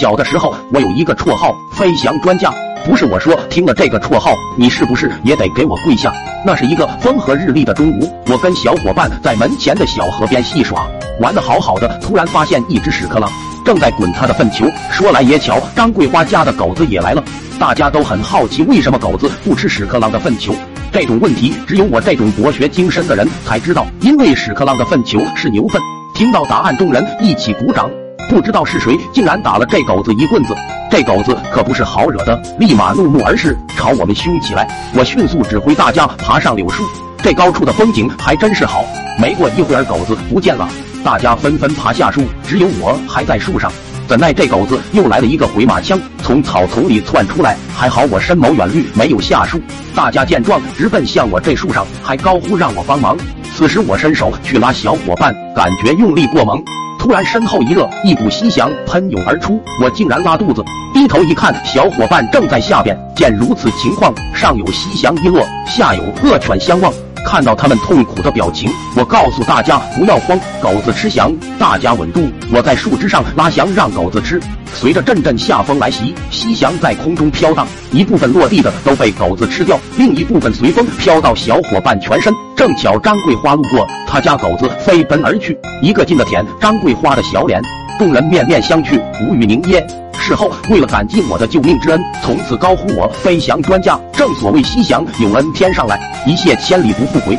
小的时候，我有一个绰号“飞翔专家”。不是我说，听了这个绰号，你是不是也得给我跪下？那是一个风和日丽的中午，我跟小伙伴在门前的小河边戏耍，玩的好好的，突然发现一只屎壳郎正在滚他的粪球。说来也巧，张桂花家的狗子也来了，大家都很好奇，为什么狗子不吃屎壳郎的粪球？这种问题，只有我这种博学精深的人才知道，因为屎壳郎的粪球是牛粪。听到答案，众人一起鼓掌。不知道是谁，竟然打了这狗子一棍子。这狗子可不是好惹的，立马怒目而视，朝我们凶起来。我迅速指挥大家爬上柳树，这高处的风景还真是好。没过一会儿，狗子不见了，大家纷纷爬下树，只有我还在树上。怎奈这狗子又来了一个回马枪，从草丛里窜出来。还好我深谋远虑，没有下树。大家见状，直奔向我这树上，还高呼让我帮忙。此时我伸手去拉小伙伴，感觉用力过猛。突然身后一热，一股西翔喷涌而出，我竟然拉肚子。低头一看，小伙伴正在下边。见如此情况，上有西翔一落，下有恶犬相望。看到他们痛苦的表情，我告诉大家不要慌，狗子吃翔，大家稳住。我在树枝上拉翔，让狗子吃。随着阵阵夏风来袭，西翔在空中飘荡，一部分落地的都被狗子吃掉，另一部分随风飘到小伙伴全身。正巧张桂花路过，他家狗子飞奔而去，一个劲的舔张桂花的小脸，众人面面相觑，无语凝噎。事后为了感激我的救命之恩，从此高呼我飞翔专家。正所谓西翔有恩天上来，一泻千里不复回。